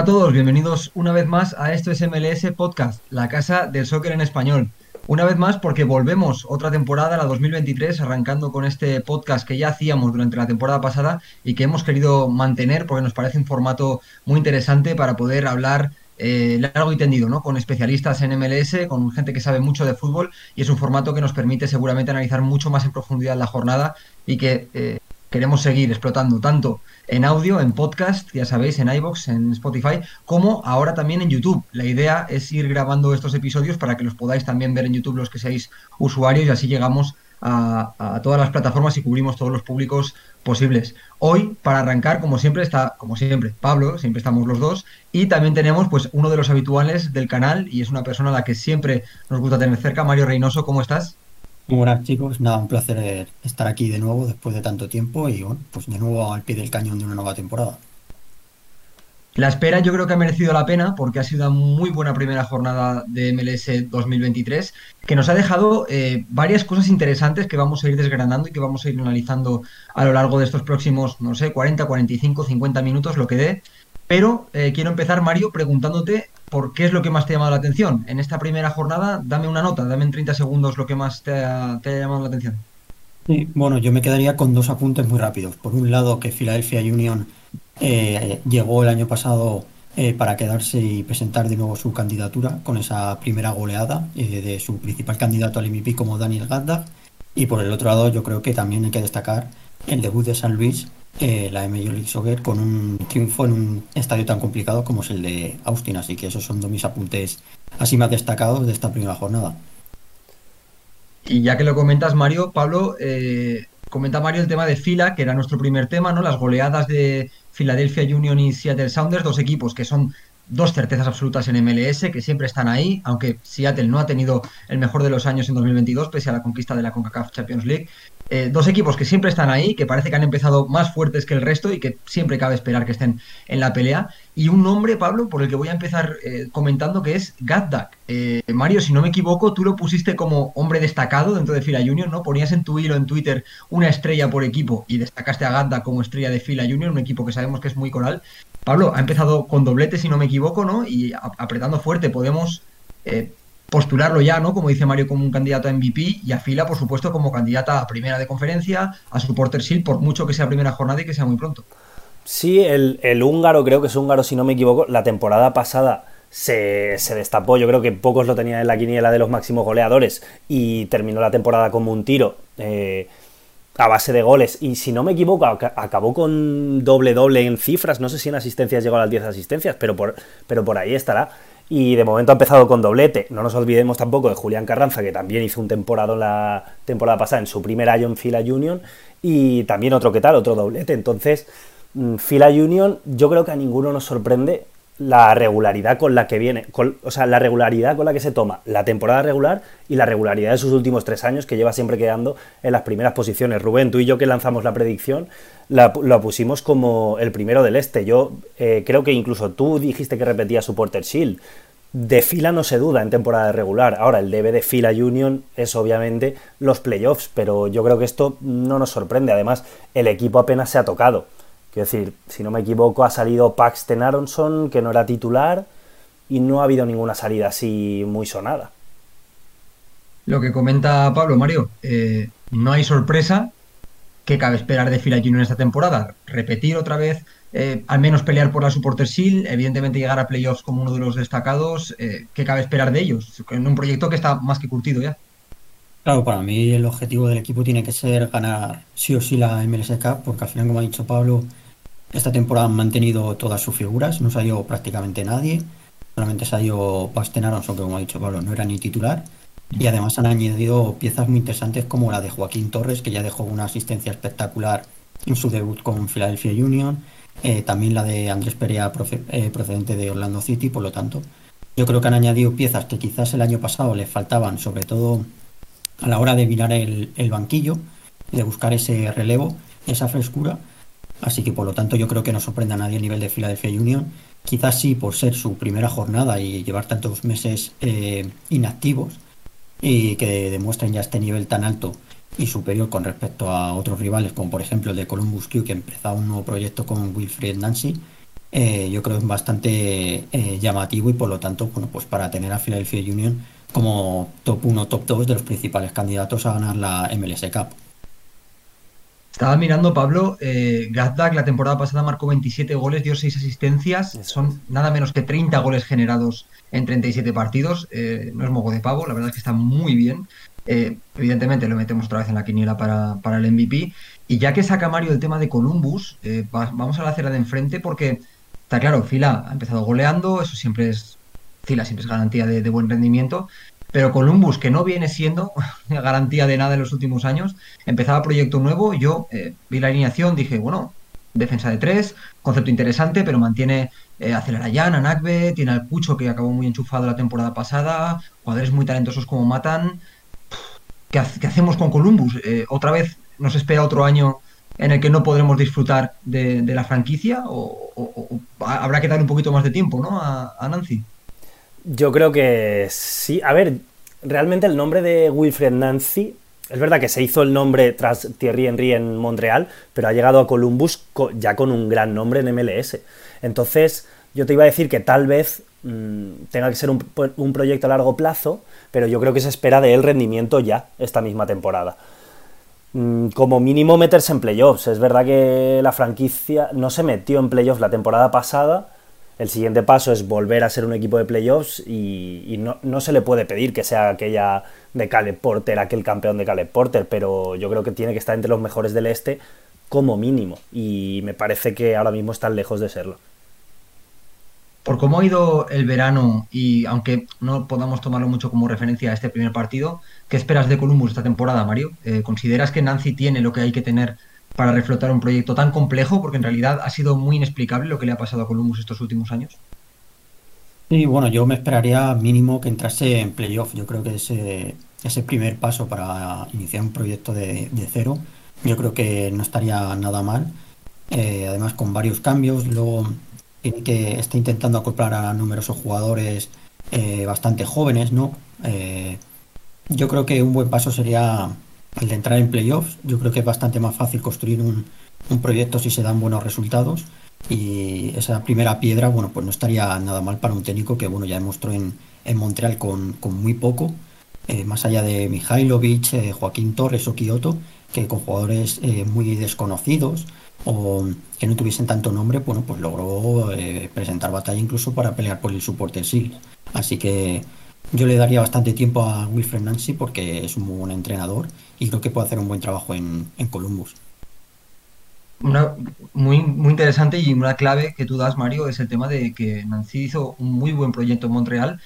Hola a todos, bienvenidos una vez más a esto es MLS Podcast, la casa del soccer en español. Una vez más porque volvemos otra temporada, la 2023, arrancando con este podcast que ya hacíamos durante la temporada pasada y que hemos querido mantener porque nos parece un formato muy interesante para poder hablar eh, largo y tendido, ¿no? Con especialistas en MLS, con gente que sabe mucho de fútbol y es un formato que nos permite seguramente analizar mucho más en profundidad la jornada y que eh, queremos seguir explotando tanto en audio, en podcast, ya sabéis, en iBox, en Spotify, como ahora también en YouTube. La idea es ir grabando estos episodios para que los podáis también ver en YouTube los que seáis usuarios y así llegamos a, todas las plataformas y cubrimos todos los públicos posibles. Hoy, para arrancar, como siempre, está, como siempre, Pablo, siempre estamos los dos, y también tenemos pues uno de los habituales del canal y es una persona a la que siempre nos gusta tener cerca, Mario Reynoso, ¿cómo estás? Muy buenas chicos, nada, un placer estar aquí de nuevo después de tanto tiempo y bueno, pues de nuevo al pie del cañón de una nueva temporada. La espera yo creo que ha merecido la pena porque ha sido una muy buena primera jornada de MLS 2023 que nos ha dejado eh, varias cosas interesantes que vamos a ir desgranando y que vamos a ir analizando a lo largo de estos próximos, no sé, 40, 45, 50 minutos, lo que dé. Pero eh, quiero empezar, Mario, preguntándote por qué es lo que más te ha llamado la atención. En esta primera jornada, dame una nota, dame en 30 segundos lo que más te ha, llamado la atención. Sí, bueno, yo me quedaría con dos apuntes muy rápidos. Por un lado, que Philadelphia Union eh, llegó el año pasado eh, para quedarse y presentar de nuevo su candidatura con esa primera goleada de su principal candidato al MVP como Daniel Gadda. Y por el otro lado, yo creo que también hay que destacar el debut de San Luis eh, la Major League Soccer con un triunfo en un estadio tan complicado como es el de Austin. Así que esos son dos mis apuntes así más destacados de esta primera jornada. Y ya que lo comentas, Mario, Pablo, eh, comenta Mario el tema de fila, que era nuestro primer tema, ¿no? Las goleadas de Philadelphia Union y Seattle Sounders, dos equipos que son dos certezas absolutas en MLS, que siempre están ahí, aunque Seattle no ha tenido el mejor de los años en 2022, pese a la conquista de la CONCACAF Champions League. Eh, dos equipos que siempre están ahí, que parece que han empezado más fuertes que el resto y que siempre cabe esperar que estén en la pelea. Y un nombre, Pablo, por el que voy a empezar eh, comentando, que es Gaddak. Eh, Mario, si no me equivoco, tú lo pusiste como hombre destacado dentro de Fila Junior, ¿no? Ponías en tu hilo en Twitter una estrella por equipo y destacaste a Gaddak como estrella de Fila Junior, un equipo que sabemos que es muy coral. Pablo, ha empezado con doblete, si no me equivoco, ¿no? Y apretando fuerte, podemos postularlo ya, ¿no? Como dice Mario, como un candidato a MVP y a Fila, por supuesto, como candidata a primera de conferencia, a Supporter Shield, por mucho que sea primera jornada y que sea muy pronto. Sí, el, húngaro, creo que es húngaro, si no me equivoco, la temporada pasada se, destapó. Yo creo que pocos lo tenían en la quiniela de los máximos goleadores y terminó la temporada como un tiro. Eh, a base de goles. Y si no me equivoco, acabó con doble-doble en cifras. No sé si en asistencias llegó a las 10 asistencias, pero por, pero por ahí estará y de momento ha empezado con doblete. No nos olvidemos tampoco de Julián Carranza, que también hizo un temporada la temporada pasada en su primer año en Fila Union, y también otro que tal, otro doblete. Entonces, mm, Fila Union, yo creo que a ninguno nos sorprende la regularidad con la que viene, o sea, la regularidad con la que se toma la temporada regular y la regularidad de sus últimos tres años, que lleva siempre quedando en las primeras posiciones. Rubén, tú y yo que lanzamos la predicción, la, pusimos como el primero del este. Yo eh, creo que incluso tú dijiste que repetía su Porter Shield. De fila no se duda en temporada regular. Ahora, el debe de fila Union es obviamente los playoffs, pero yo creo que esto no nos sorprende. Además, el equipo apenas se ha tocado. Quiero decir, si no me equivoco, ha salido Paxton Aronson, que no era titular, y no ha habido ninguna salida así muy sonada. Lo que comenta Pablo, Mario, eh, no hay sorpresa que cabe esperar de Fila Junior en esta temporada. Repetir otra vez, eh, al menos pelear por la Supporter Shield, evidentemente llegar a playoffs como uno de los destacados, eh, ¿qué cabe esperar de ellos? En un proyecto que está más que curtido ya. Claro, para mí el objetivo del equipo tiene que ser ganar sí o sí la MLS Cup, porque al final, como ha dicho Pablo, esta temporada han mantenido todas sus figuras, no ido prácticamente nadie, solamente ido Basten Aronson, que como ha dicho Pablo, no era ni titular, y además han añadido piezas muy interesantes como la de Joaquín Torres, que ya dejó una asistencia espectacular en su debut con Philadelphia Union, eh, también la de Andrés Perea eh, procedente de Orlando City, por lo tanto, yo creo que han añadido piezas que quizás el año pasado les faltaban, sobre todo a la hora de mirar el, banquillo, de buscar ese relevo, esa frescura. Así que por lo tanto yo creo que no sorprende a nadie el nivel de Philadelphia Union. Quizás sí por ser su primera jornada y llevar tantos meses eh, inactivos y que demuestren ya este nivel tan alto y superior con respecto a otros rivales como por ejemplo el de Columbus Crew que empezaba un nuevo proyecto con Wilfred Nancy eh, yo creo es bastante eh, llamativo y por lo tanto, bueno, pues para tener a Philadelphia Union como top 1, top 2 de los principales candidatos a ganar la MLS Cup. Estaba mirando, Pablo, eh, Gazdak la temporada pasada marcó 27 goles, dio 6 asistencias, son nada menos que 30 goles generados en 37 partidos, eh, no es mogo de pavo, la verdad es que está muy bien. Eh, evidentemente lo metemos otra vez en la quiniela para, para, el MVP. Y ya que saca Mario el tema de Columbus, eh, vamos a la acera de enfrente porque está claro, Fila ha empezado goleando, eso siempre es, Fila siempre es garantía de, de buen rendimiento, pero Columbus, que no viene siendo garantía de nada en los últimos años, empezaba proyecto nuevo, yo eh, vi la alineación, dije, bueno, defensa de tres, concepto interesante, pero mantiene eh, a Celarayán, a Nakbe, tiene al Cucho que acabó muy enchufado la temporada pasada, jugadores muy talentosos como Matan. ¿Qué, hacemos con Columbus? Eh, ¿Otra vez nos espera otro año en el que no podremos disfrutar de, la franquicia? O, habrá que dar un poquito más de tiempo ¿no? a Nancy? Yo creo que sí. A ver, realmente el nombre de Wilfred Nancy, es verdad que se hizo el nombre tras Thierry Henry en Montreal, pero ha llegado a Columbus ya con un gran nombre en MLS. Entonces, yo te iba a decir que tal vez mmm, tenga que ser un, un, proyecto a largo plazo, pero yo creo que se espera de él rendimiento ya esta misma temporada. Mm, como mínimo meterse en playoffs. Es verdad que la franquicia no se metió en playoffs la temporada pasada, el siguiente paso es volver a ser un equipo de playoffs y, no, no, se le puede pedir que sea aquella de Caleb Porter, aquel campeón de Caleb Porter, pero yo creo que tiene que estar entre los mejores del este como mínimo y me parece que ahora mismo están lejos de serlo. Por cómo ha ido el verano y aunque no podamos tomarlo mucho como referencia a este primer partido, ¿qué esperas de Columbus esta temporada, Mario? Eh, ¿Consideras que Nancy tiene lo que hay que tener para reflotar un proyecto tan complejo, porque en realidad ha sido muy inexplicable lo que le ha pasado a Columbus estos últimos años. Y bueno, yo me esperaría mínimo que entrase en playoff. Yo creo que ese, ese primer paso para iniciar un proyecto de, cero, yo creo que no estaría nada mal. Eh, además, con varios cambios, luego tiene que está intentando acoplar a numerosos jugadores eh, bastante jóvenes, ¿no? Eh, yo creo que un buen paso sería el de entrar en playoffs. Yo creo que es bastante más fácil construir un, proyecto si se dan buenos resultados. Y esa primera piedra, bueno, pues no estaría nada mal para un técnico que, bueno, ya demostró en, en Montreal con, con, muy poco, eh, más allá de Mihailovic, eh, Joaquín Torres o Kioto, que con jugadores eh, muy desconocidos o que no tuviesen tanto nombre, bueno, pues logró presentar batalla incluso para pelear por el Supporter Series. Así que yo le daría bastante tiempo a Wilfred Nancy porque es un buen entrenador y creo que puede hacer un buen trabajo en, en Columbus. Una, muy, muy interesante y una clave que tú das, Mario, es el tema de que Nancy hizo un muy buen proyecto en Montreal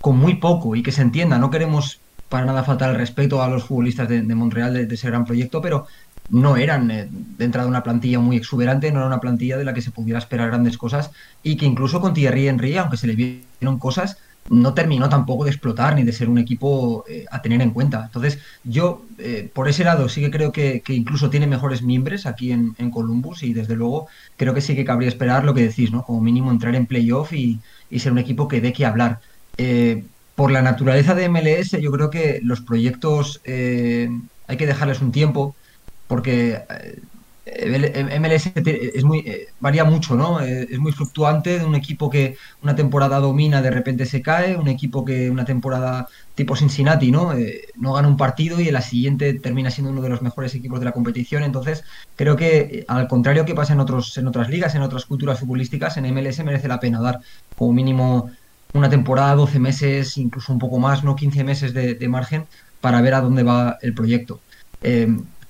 con muy poco y que se entienda. No queremos para nada faltar el respeto a los futbolistas de, Montreal de, de, ese gran proyecto, pero no eran eh, de entrada una plantilla muy exuberante, no era una plantilla de la que se pudiera esperar grandes cosas y que incluso con Thierry Henry, aunque se le vieron cosas, no terminó tampoco de explotar ni de ser un equipo eh, a tener en cuenta. Entonces, yo eh, por ese lado sí que creo que, que incluso tiene mejores miembros aquí en, en, Columbus y desde luego creo que sí que cabría esperar lo que decís, ¿no? Como mínimo entrar en playoff y, y ser un equipo que dé que hablar. Eh, por la naturaleza de MLS, yo creo que los proyectos eh, hay que dejarles un tiempo porque MLS es muy, varía mucho, ¿no? Es muy fluctuante de un equipo que una temporada domina, de repente se cae, un equipo que una temporada tipo Cincinnati, ¿no? Eh, no gana un partido y en la siguiente termina siendo uno de los mejores equipos de la competición. Entonces, creo que al contrario que pasa en, otros, en otras ligas, en otras culturas futbolísticas, en MLS merece la pena dar como mínimo una temporada, 12 meses, incluso un poco más, ¿no? 15 meses de, de margen para ver a dónde va el proyecto.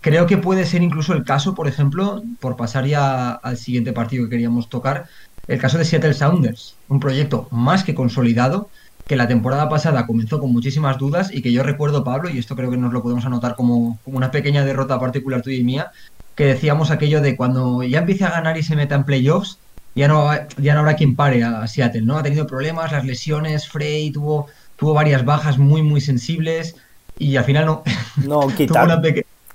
Creo que puede ser incluso el caso, por ejemplo, por pasar ya al siguiente partido que queríamos tocar, el caso de Seattle Sounders, un proyecto más que consolidado, que la temporada pasada comenzó con muchísimas dudas y que yo recuerdo, Pablo, y esto creo que nos lo podemos anotar como, como una pequeña derrota particular tuya y mía, que decíamos aquello de cuando ya empiece a ganar y se meta en playoffs, ya no, ya no habrá quien pare a Seattle, ¿no? Ha tenido problemas, las lesiones, Frey tuvo, tuvo varias bajas muy, muy sensibles y al final no. No, quitar.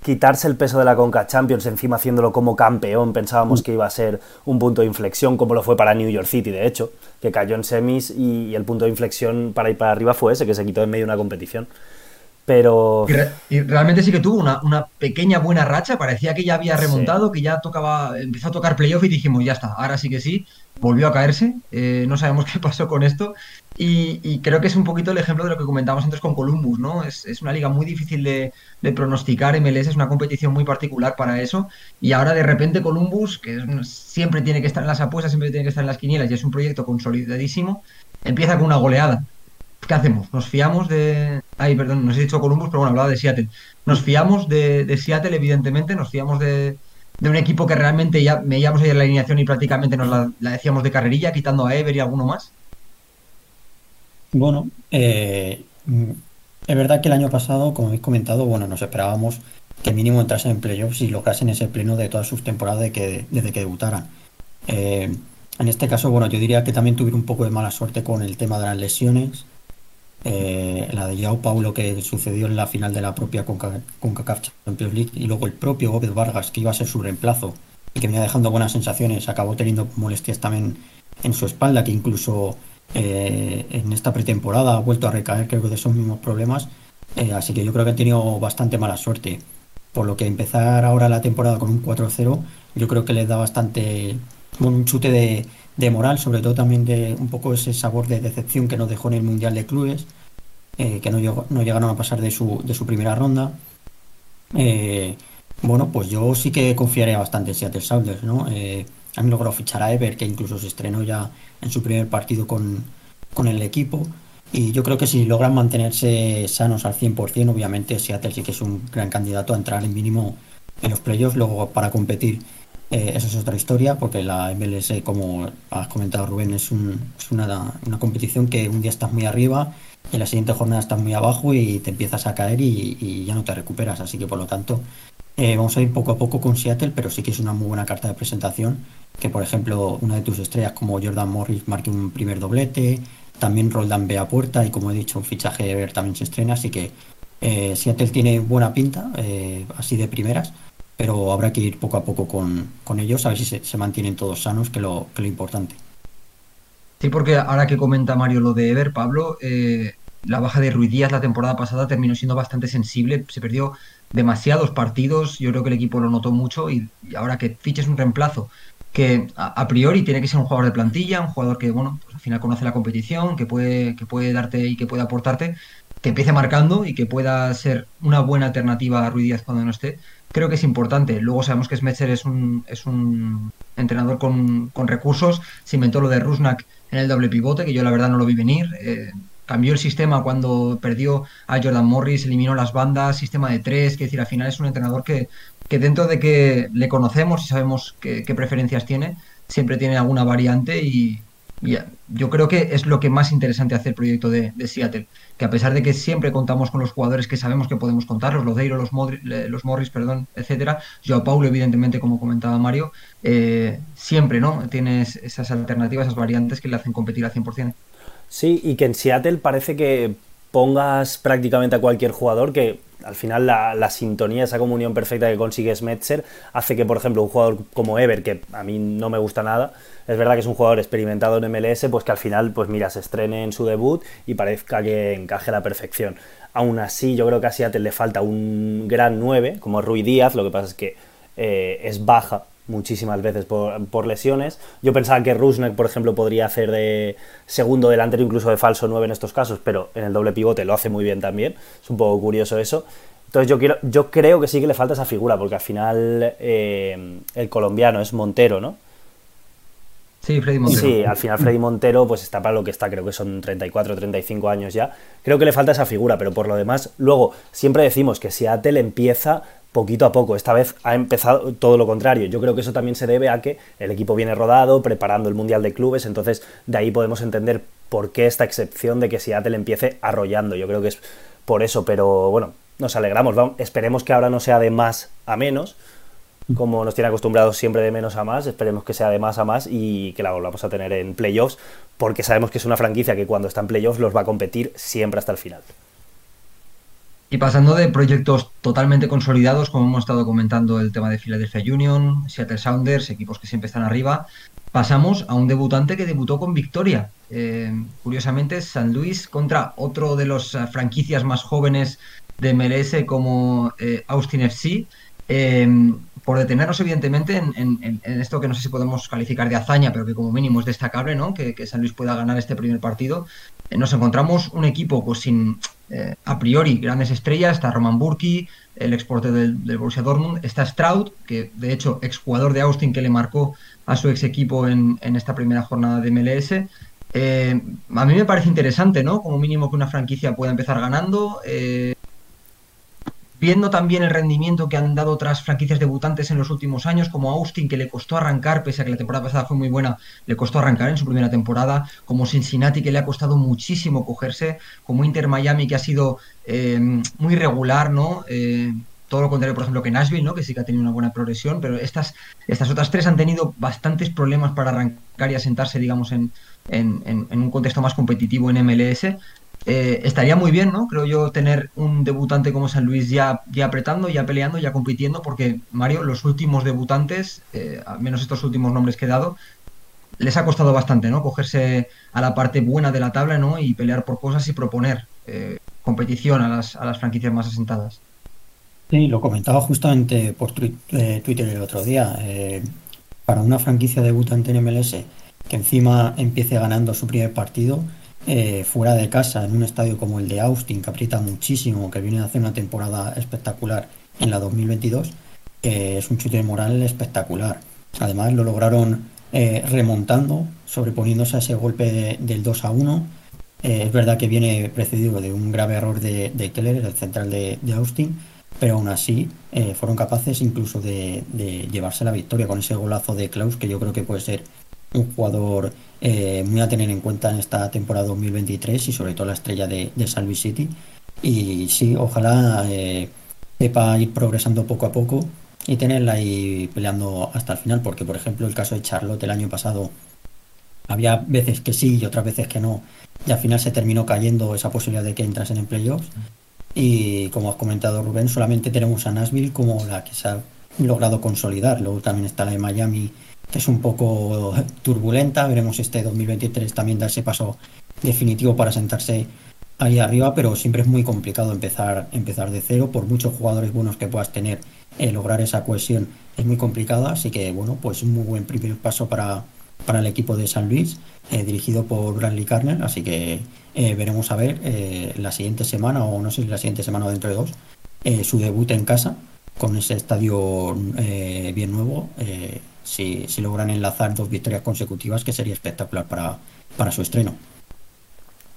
Quitarse el peso de la Conca Champions, encima haciéndolo como campeón, pensábamos que iba a ser un punto de inflexión, como lo fue para New York City, de hecho, que cayó en semis y, el punto de inflexión para ir para arriba fue ese, que se quitó en medio de una competición. Pero. Y, realmente sí que tuvo una, una, pequeña buena racha. Parecía que ya había remontado, que ya tocaba. Empezó a tocar playoff y dijimos, ya está, ahora sí que sí. Volvió a caerse. Eh, no sabemos qué pasó con esto. Y, creo que es un poquito el ejemplo de lo que comentábamos antes con Columbus, ¿no? Es, es una liga muy difícil de, de, pronosticar. MLS es una competición muy particular para eso. Y ahora de repente Columbus, que siempre tiene que estar en las apuestas, siempre tiene que estar en las quinielas y es un proyecto consolidadísimo, empieza con una goleada. ¿Qué hacemos? ¿Nos fiamos de... Ay, perdón, no he dicho Columbus, pero bueno, hablaba de Seattle. Nos fiamos de, Seattle, evidentemente, nos fiamos de, un equipo que realmente ya veíamos ayer la alineación y prácticamente nos la, decíamos de carrerilla, quitando a Ever y alguno más. Bueno, eh, es verdad que el año pasado, como habéis comentado, bueno, nos esperábamos que mínimo entrasen en playoffs y lograsen ese pleno de todas sus temporadas de que, desde que debutaran. Eh, en este caso, bueno, yo diría que también tuvieron un poco de mala suerte con el tema de las lesiones. Eh, la de Yao Paulo que sucedió en la final de la propia CONCACAF Champions League y luego el propio Gómez Vargas que iba a ser su reemplazo y que venía dejando buenas sensaciones, acabó teniendo molestias también en su espalda que incluso eh, en esta pretemporada ha vuelto a recaer creo que de esos mismos problemas, eh, así que yo creo que ha tenido bastante mala suerte. Por lo que empezar ahora la temporada con un 4-0 yo creo que les da bastante un chute de, de moral, sobre todo también de un poco ese sabor de decepción que nos dejó en el Mundial de Clubes, eh, que no, llegaron a pasar de su, de su primera ronda. Eh, bueno, pues yo sí que confiaría bastante en Seattle Sounders, ¿no? Eh, han logrado fichar a Ever, que incluso se estrenó ya en su primer partido con, con el equipo. Y yo creo que si logran mantenerse sanos al 100%, obviamente Seattle sí que es un gran candidato a entrar en mínimo en los playoffs, luego para competir eh, eso es otra historia, porque la MLS, como has comentado Rubén, es, es una, competición que un día estás muy arriba, en la siguiente jornada estás muy abajo y te empiezas a caer y, ya no te recuperas. Así que por lo tanto, eh, vamos a ir poco a poco con Seattle, pero sí que es una muy buena carta de presentación. Que por ejemplo, una de tus estrellas como Jordan Morris marque un primer doblete, también Roldan ve a puerta y como he dicho, un fichaje de Ver también se estrena. Así que eh, Seattle tiene buena pinta, así de primeras pero habrá que ir poco a poco con, ellos, a ver si se, mantienen todos sanos, que lo, que lo importante. Sí, porque ahora que comenta Mario lo de Ever, Pablo, eh, la baja de Ruiz Díaz la temporada pasada terminó siendo bastante sensible, se perdió demasiados partidos, yo creo que el equipo lo notó mucho y, ahora que fiches un reemplazo que a, priori tiene que ser un jugador de plantilla, un jugador que, bueno, pues al final conoce la competición, que puede, que puede darte y que puede aportarte, que empiece marcando y que pueda ser una buena alternativa a Ruiz Díaz cuando no esté, creo que es importante. Luego sabemos que Smetzer es un, es un entrenador con, recursos. Se inventó lo de Rusnak en el doble pivote, que yo la verdad no lo vi venir. Eh, cambió el sistema cuando perdió a Jordan Morris, eliminó las bandas, sistema de tres, que decir, al final es un entrenador que, que dentro de que le conocemos y sabemos qué preferencias tiene, siempre tiene alguna variante y, yo creo que es lo que más interesante hace el proyecto de, Seattle, que a pesar de que siempre contamos con los jugadores que sabemos que podemos contar, los Lodeiro, los, los Morris, perdón, etcétera, Joao Paulo, evidentemente, como comentaba Mario, eh, siempre no tienes esas alternativas, esas variantes que le hacen competir al 100%. Sí, y que en Seattle parece que pongas prácticamente a cualquier jugador que al final la, sintonía, esa comunión perfecta que consigue Smetzer hace que, por ejemplo, un jugador como Ever, que a mí no me gusta nada, es verdad que es un jugador experimentado en MLS, pues que al final, pues mira, se estrene en su debut y parezca que encaje a la perfección. Aún así, yo creo que a Seattle le falta un gran 9, como Rui Díaz, lo que pasa es que eh, es baja muchísimas veces por, lesiones. Yo pensaba que Rusnak, por ejemplo, podría hacer de segundo delantero, incluso de falso 9 en estos casos, pero en el doble pivote lo hace muy bien también. Es un poco curioso eso. Entonces yo, quiero, yo creo que sí que le falta esa figura, porque al final eh, el colombiano es Montero, ¿no? Sí, Freddy Montero. Sí, al final Freddy Montero pues está para lo que está, creo que son 34 35 años ya. Creo que le falta esa figura, pero por lo demás, luego siempre decimos que Seattle empieza poquito a poco. Esta vez ha empezado todo lo contrario. Yo creo que eso también se debe a que el equipo viene rodado, preparando el Mundial de Clubes, entonces de ahí podemos entender por qué esta excepción de que Seattle empiece arrollando. Yo creo que es por eso, pero bueno, nos alegramos. Vamos, esperemos que ahora no sea de más a menos, como nos tiene acostumbrados siempre de menos a más, esperemos que sea de más a más y que la volvamos a tener en playoffs, porque sabemos que es una franquicia que cuando está en playoffs los va a competir siempre hasta el final. Y pasando de proyectos totalmente consolidados, como hemos estado comentando el tema de Philadelphia Union, Seattle Sounders, equipos que siempre están arriba, pasamos a un debutante que debutó con victoria. Eh, curiosamente, San Luis contra otro de las franquicias más jóvenes de MLS como eh, Austin FC. Por detenernos evidentemente en, esto que no sé si podemos calificar de hazaña, pero que como mínimo es destacable, ¿no? Que, San Luis pueda ganar este primer partido. Eh, nos encontramos un equipo pues sin eh, a priori grandes estrellas, está Roman Burki, el exporte del, Borussia Dortmund, está Stroud, que de hecho exjugador de Austin que le marcó a su ex equipo en, esta primera jornada de MLS. Eh, a mí me parece interesante, ¿no? Como mínimo que una franquicia pueda empezar ganando viendo también el rendimiento que han dado otras franquicias debutantes en los últimos años, como Austin, que le costó arrancar, pese a que la temporada pasada fue muy buena, le costó arrancar en su primera temporada, como Cincinnati, que le ha costado muchísimo cogerse, como Inter Miami, que ha sido eh, muy regular, ¿no? Eh, todo lo contrario, por ejemplo, que Nashville, ¿no? que sí que ha tenido una buena progresión, pero estas, estas otras tres han tenido bastantes problemas para arrancar y asentarse, digamos, en, en, en un contexto más competitivo en MLS. Eh, estaría muy bien, ¿no? Creo yo, tener un debutante como San Luis ya, ya apretando, ya peleando, ya compitiendo, porque Mario, los últimos debutantes, eh, al menos estos últimos nombres que he dado, les ha costado bastante, ¿no? Cogerse a la parte buena de la tabla, ¿no? Y pelear por cosas y proponer eh, competición a las, a las franquicias más asentadas. Sí, lo comentaba justamente por Twitter el otro día. para una franquicia debutante en MLS que encima empiece ganando su primer partido, eh, fuera de casa, en un estadio como el de Austin, que aprieta muchísimo, que viene a hacer una temporada espectacular en la 2022, es un chute moral espectacular. Además, lo lograron eh, remontando, sobreponiéndose a ese golpe del 2 a 1. Eh, es verdad que viene precedido de un grave error de, Keller, el central de, Austin, pero aún así fueron capaces incluso de, de, llevarse la victoria con ese golazo de Klaus, que yo creo que puede ser un jugador eh, muy a tener en cuenta en esta temporada 2023 y sobre todo la estrella de, de San City. Y sí, ojalá eh, sepa ir progresando poco a poco y tenerla ahí peleando hasta el final, porque por ejemplo el caso de Charlotte el año pasado había veces que sí y otras veces que no, y al final se terminó cayendo esa posibilidad de que entrasen en playoffs. Y como has comentado Rubén, solamente tenemos a Nashville como la que se ha logrado consolidar. Luego también está la de Miami es un poco turbulenta. Veremos este 2023 también darse paso definitivo para sentarse ahí arriba, pero siempre es muy complicado empezar, empezar de cero. Por muchos jugadores buenos que puedas tener, eh, lograr esa cohesión es muy complicado. Así que, bueno, pues un muy buen primer paso para, para el equipo de San Luis, eh, dirigido por Bradley Carner. Así que eh, veremos a ver la siguiente semana, o no sé si la siguiente semana o dentro de dos, su debut en casa con ese estadio bien nuevo si, logran enlazar dos victorias consecutivas, que sería espectacular para, para su estreno.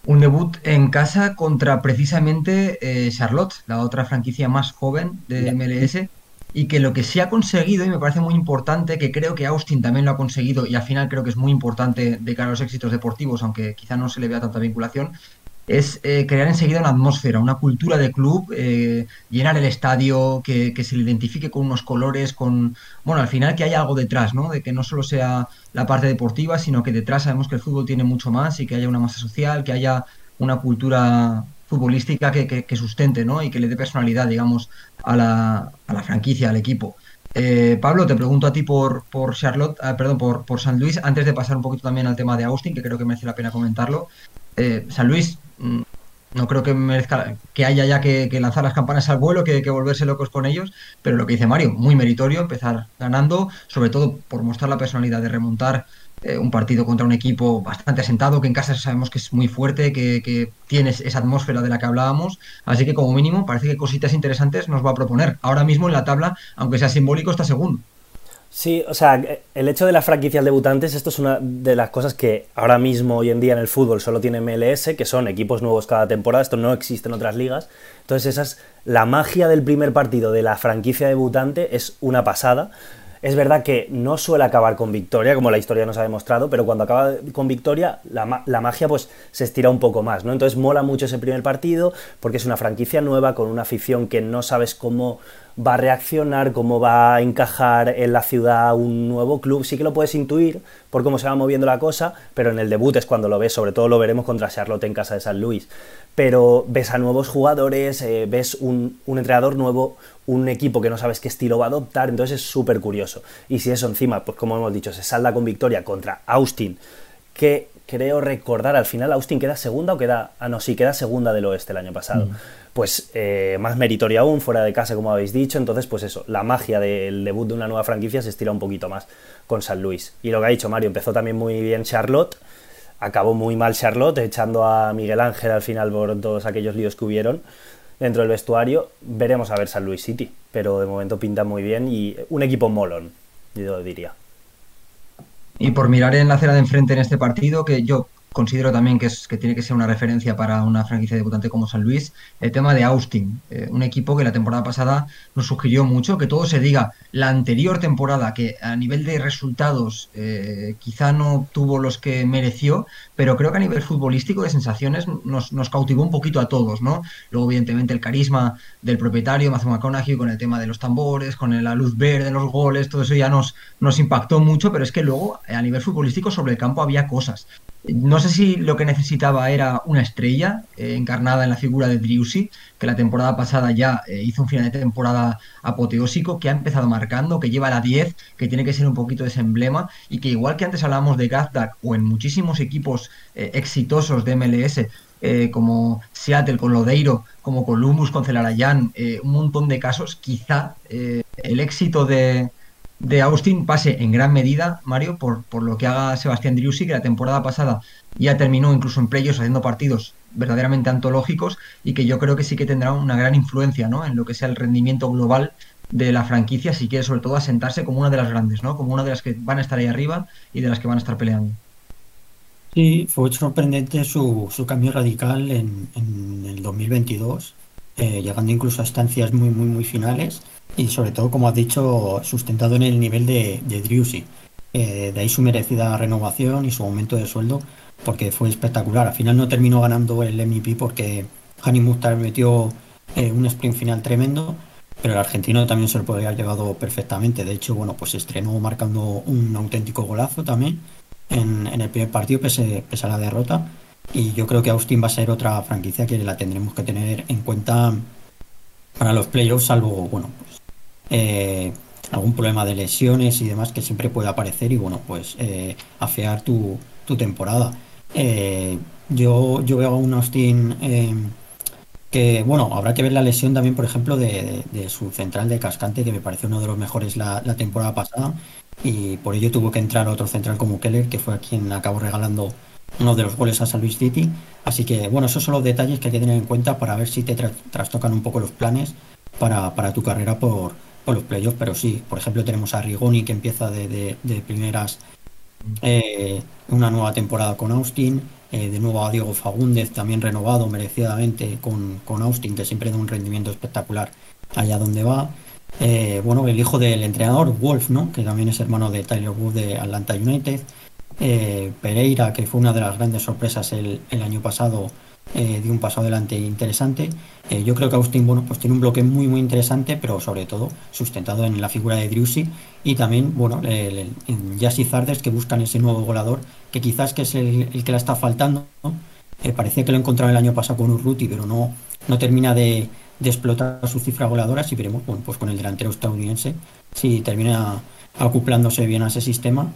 Un debut en casa contra precisamente eh, Charlotte, la otra franquicia más joven de MLS, y que lo que sí ha conseguido, y me parece muy importante, que creo que Austin también lo ha conseguido, y al final creo que es muy importante de cara a los éxitos deportivos, aunque quizá no se le vea tanta vinculación, es eh, crear enseguida una atmósfera, una cultura de club, eh, llenar el estadio, que, se le identifique con unos colores, con, bueno, al final que haya algo detrás, ¿no? De que no solo sea la parte deportiva, sino que detrás sabemos que el fútbol tiene mucho más y que haya una masa social, que haya una cultura futbolística que, sustente, ¿no? Y que le dé personalidad, digamos, a la, a la franquicia, al equipo. Eh, Pablo, te pregunto a ti por, por Charlotte, ah, perdón, por, por San Luis, antes de pasar un poquito también al tema de Austin, que creo que merece la pena comentarlo. San Luis, no creo que merezca que haya ya que, lanzar las campanas al vuelo, que, que, volverse locos con ellos, pero lo que dice Mario, muy meritorio empezar ganando, sobre todo por mostrar la personalidad de remontar eh, un partido contra un equipo bastante asentado, que en casa sabemos que es muy fuerte, que, que tiene esa atmósfera de la que hablábamos, así que como mínimo parece que cositas interesantes nos va a proponer. Ahora mismo en la tabla, aunque sea simbólico, está segundo. Sí, o sea, el hecho de las franquicias debutantes, esto es una de las cosas que ahora mismo, hoy en día en el fútbol, solo tiene MLS, que son equipos nuevos cada temporada, esto no existe en otras ligas. Entonces, esa es la magia del primer partido de la franquicia debutante, es una pasada. Es verdad que no suele acabar con victoria, como la historia nos ha demostrado, pero cuando acaba con victoria, la, la, magia pues se estira un poco más, ¿no? Entonces mola mucho ese primer partido, porque es una franquicia nueva, con una afición que no sabes cómo va a reaccionar, cómo va a encajar en la ciudad un nuevo club. Sí que lo puedes intuir por cómo se va moviendo la cosa, pero en el debut es cuando lo ves, sobre todo lo veremos contra Charlotte en casa de San Luis. Pero ves a nuevos jugadores, eh, ves un, entrenador nuevo, un equipo que no sabes qué estilo va a adoptar, entonces es súper curioso. Y si eso encima, pues como hemos dicho, se salda con victoria contra Austin, que creo recordar, al final Austin queda segunda o queda... Ah, no, sí, queda segunda del oeste el año pasado. Mm. Pues eh, más meritorio aún, fuera de casa, como habéis dicho. Entonces, pues eso, la magia del debut de una nueva franquicia se estira un poquito más con San Luis. Y lo que ha dicho Mario, empezó también muy bien Charlotte, acabó muy mal Charlotte, echando a Miguel Ángel al final por todos aquellos líos que hubieron dentro del vestuario. Veremos a ver San Luis City, pero de momento pinta muy bien y un equipo molón, yo diría. Y por mirar en la acera de enfrente en este partido, que yo considero también que, es, que tiene que ser una referencia para una franquicia debutante como San Luis, el tema de Austin, eh, un equipo que la temporada pasada nos sugirió mucho, que todo se diga, la anterior temporada, que a nivel de resultados eh, quizá no tuvo los que mereció, pero creo que a nivel futbolístico de sensaciones nos, nos, cautivó un poquito a todos, ¿no? Luego, evidentemente, el carisma del propietario, Matthew McConaughey, con el tema de los tambores, con la luz verde, los goles, todo eso ya nos, nos impactó mucho, pero es que luego, a nivel futbolístico, sobre el campo había cosas. No sé si lo que necesitaba era una estrella eh, encarnada en la figura de Driussi, que la temporada pasada ya eh, hizo un final de temporada apoteósico, que ha empezado marcando, que lleva la 10, que tiene que ser un poquito ese emblema, y que igual que antes hablábamos de Gazdak o en muchísimos equipos eh, exitosos de MLS, como Seattle con Lodeiro, como Columbus con Celarayan, un montón de casos, quizá el éxito de, de Austin pase en gran medida, Mario, por, por lo que haga Sebastián Driussi, que la temporada pasada ya terminó incluso en playoffs haciendo partidos verdaderamente antológicos y que yo creo que sí que tendrá una gran influencia ¿no? en lo que sea el rendimiento global de la franquicia, si quiere sobre todo asentarse como una de las grandes, ¿no? como una de las que van a estar ahí arriba y de las que van a estar peleando. Sí, fue sorprendente su, su cambio radical en, en el 2022, eh, llegando incluso a estancias muy, muy, muy finales y sobre todo, como has dicho, sustentado en el nivel de, de Driussi. Eh, de ahí su merecida renovación y su aumento de sueldo, porque fue espectacular. Al final no terminó ganando el MVP porque Hani Mustar metió eh, un sprint final tremendo, pero el argentino también se lo podría haber llevado perfectamente. De hecho, bueno, pues estrenó marcando un auténtico golazo también en, en el primer partido, pese, pese, a la derrota. Y yo creo que Austin va a ser otra franquicia que la tendremos que tener en cuenta para los playoffs, salvo, bueno, pues eh, algún problema de lesiones y demás que siempre puede aparecer y bueno, pues eh, afear tu, tu temporada. Eh, yo, yo veo a un Austin que, bueno, habrá que ver la lesión también, por ejemplo, de, de, su central de Cascante, que me parece uno de los mejores la, la, temporada pasada, y por ello tuvo que entrar otro central como Keller, que fue a quien acabó regalando uno de los goles a San Luis City. Así que, bueno, esos son los detalles que hay que tener en cuenta para ver si te tra trastocan un poco los planes para, para tu carrera por, por los playoffs, pero sí, por ejemplo tenemos a Rigoni que empieza de, de, de primeras eh, una nueva temporada con Austin, eh, de nuevo a Diego Fagúndez también renovado merecidamente con, con, Austin, que siempre da un rendimiento espectacular allá donde va. Eh, bueno, el hijo del entrenador, Wolf, ¿no? que también es hermano de Tyler Wood de Atlanta United. Eh, Pereira, que fue una de las grandes sorpresas el, año pasado eh, de un paso adelante interesante. Eh, yo creo que Austin bueno, pues tiene un bloque muy muy interesante, pero sobre todo sustentado en la figura de Driussi y también bueno, en Jassy Zarders que buscan ese nuevo goleador que quizás que es el, que la está faltando. ¿no? Eh, parecía que lo encontraba el año pasado con Urruti, pero no, no termina de, de explotar su cifra goleadora. Si veremos bueno, pues con el delantero estadounidense si termina acoplándose bien a ese sistema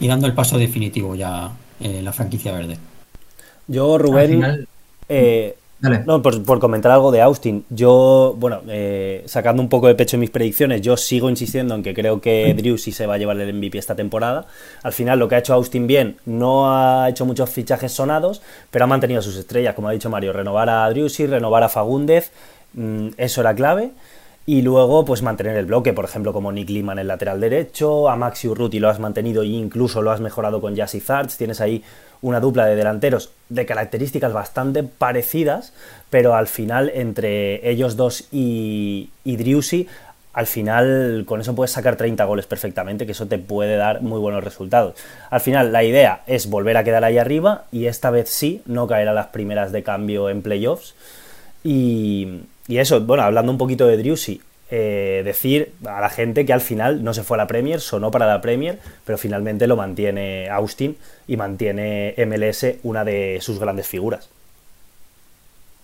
y dando el paso definitivo ya eh, la franquicia verde. Yo, Rubén, final... eh, no, por, por, comentar algo de Austin, yo, bueno, eh, sacando un poco de pecho en mis predicciones, yo sigo insistiendo en que creo que Drew sí se va a llevar el MVP esta temporada. Al final, lo que ha hecho Austin bien, no ha hecho muchos fichajes sonados, pero ha mantenido sus estrellas, como ha dicho Mario, renovar a Driussi, renovar a Fagúndez, mmm, eso era clave. Y luego, pues mantener el bloque, por ejemplo, como Nick Lima en el lateral derecho, a Maxi Urruti lo has mantenido e incluso lo has mejorado con Jassy Zarts. Tienes ahí una dupla de delanteros de características bastante parecidas, pero al final, entre ellos dos y, y Driussi, al final con eso puedes sacar 30 goles perfectamente, que eso te puede dar muy buenos resultados. Al final, la idea es volver a quedar ahí arriba y esta vez sí, no caer a las primeras de cambio en playoffs. Y, y eso, bueno, hablando un poquito de Driussi, eh, decir a la gente que al final no se fue a la Premier, sonó para la Premier, pero finalmente lo mantiene Austin y mantiene MLS una de sus grandes figuras.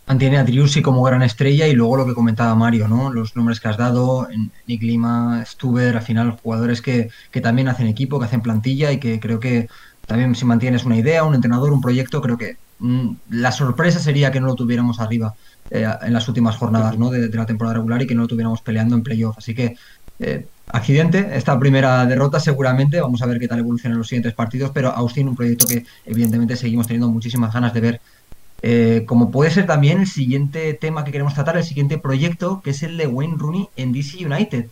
Mantiene a Driussi como gran estrella y luego lo que comentaba Mario, ¿no? Los nombres que has dado, Nick Lima, Stuber, al final jugadores que, que también hacen equipo, que hacen plantilla y que creo que también si mantienes una idea, un entrenador, un proyecto, creo que mm, la sorpresa sería que no lo tuviéramos arriba eh, en las últimas jornadas ¿no? de, la temporada regular y que no lo tuviéramos peleando en playoff. Así que eh, accidente, esta primera derrota seguramente, vamos a ver qué tal evoluciona en los siguientes partidos, pero Austin, un proyecto que evidentemente seguimos teniendo muchísimas ganas de ver. Eh, como puede ser también el siguiente tema que queremos tratar, el siguiente proyecto, que es el de Wayne Rooney en DC United.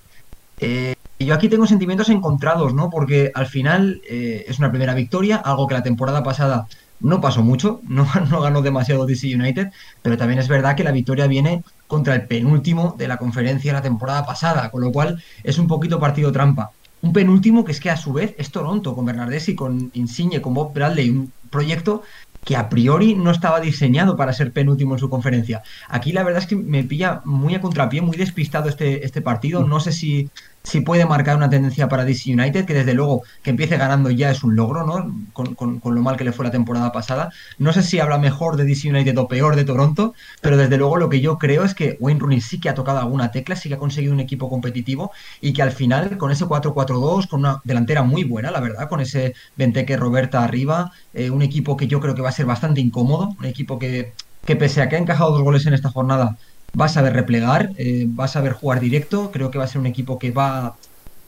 Eh, yo aquí tengo sentimientos encontrados, ¿no? Porque al final es una primera victoria, algo que la temporada pasada no pasó mucho, no, no ganó demasiado DC United, pero también es verdad que la victoria viene contra el penúltimo de la conferencia la temporada pasada, con lo cual es un poquito partido trampa. Un penúltimo que es que a su vez es Toronto, con Bernardeschi, con Insigne, con Bob Bradley, un proyecto que a priori no estaba diseñado para ser penúltimo en su conferencia. Aquí la verdad es que me pilla muy a contrapié, muy despistado este, este partido. No sé si si puede marcar una tendencia para DC United, que desde luego que empiece ganando ya es un logro, ¿no? Con, lo mal que le fue la temporada pasada. No sé si habla mejor de DC United o peor de Toronto, pero desde luego lo que yo creo es que Wayne Rooney sí que ha tocado alguna tecla, sí que ha conseguido un equipo competitivo y que al final con ese 4-4-2, con una delantera muy buena, la verdad, con ese Venteque Roberta arriba, eh, un equipo que yo creo que va a ser bastante incómodo, un equipo que, que pese a que ha encajado dos goles en esta jornada, va a saber replegar, eh, va a saber jugar directo, creo que va a ser un equipo que va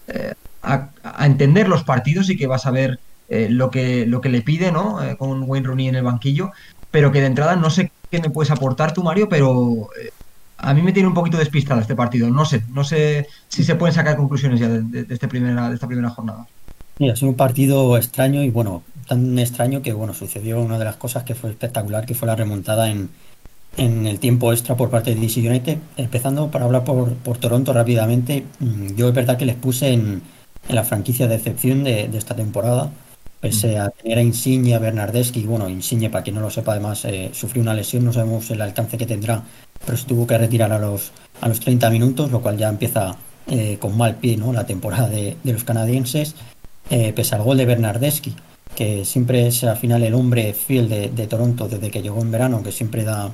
eh, a, entender los partidos y que va a saber eh, lo, que, lo que le pide, ¿no? con Wayne Rooney en el banquillo, pero que de entrada no sé qué me puedes aportar tú, Mario, pero a mí me tiene un poquito despistado este partido, no sé, no sé si se pueden sacar conclusiones ya de, este primera, de esta primera jornada. Mira, es un partido extraño y bueno, tan extraño que bueno, sucedió una de las cosas que fue espectacular, que fue la remontada en, en el tiempo extra por parte de DC United. Empezando para hablar por, por Toronto rápidamente, mm, yo es verdad que les puse en, en la franquicia de excepción de, de, esta temporada, pese a tener a Insigne, a Bernardeschi, bueno, Insigne, para quien no lo sepa, además eh, sufrió una lesión, no sabemos el alcance que tendrá, pero se tuvo que retirar a los, a los 30 minutos, lo cual ya empieza eh, con mal pie ¿no? la temporada de, de los canadienses, eh, pese al gol de Bernardeschi que siempre es al final el hombre fiel de, de Toronto desde que llegó en verano, que siempre da,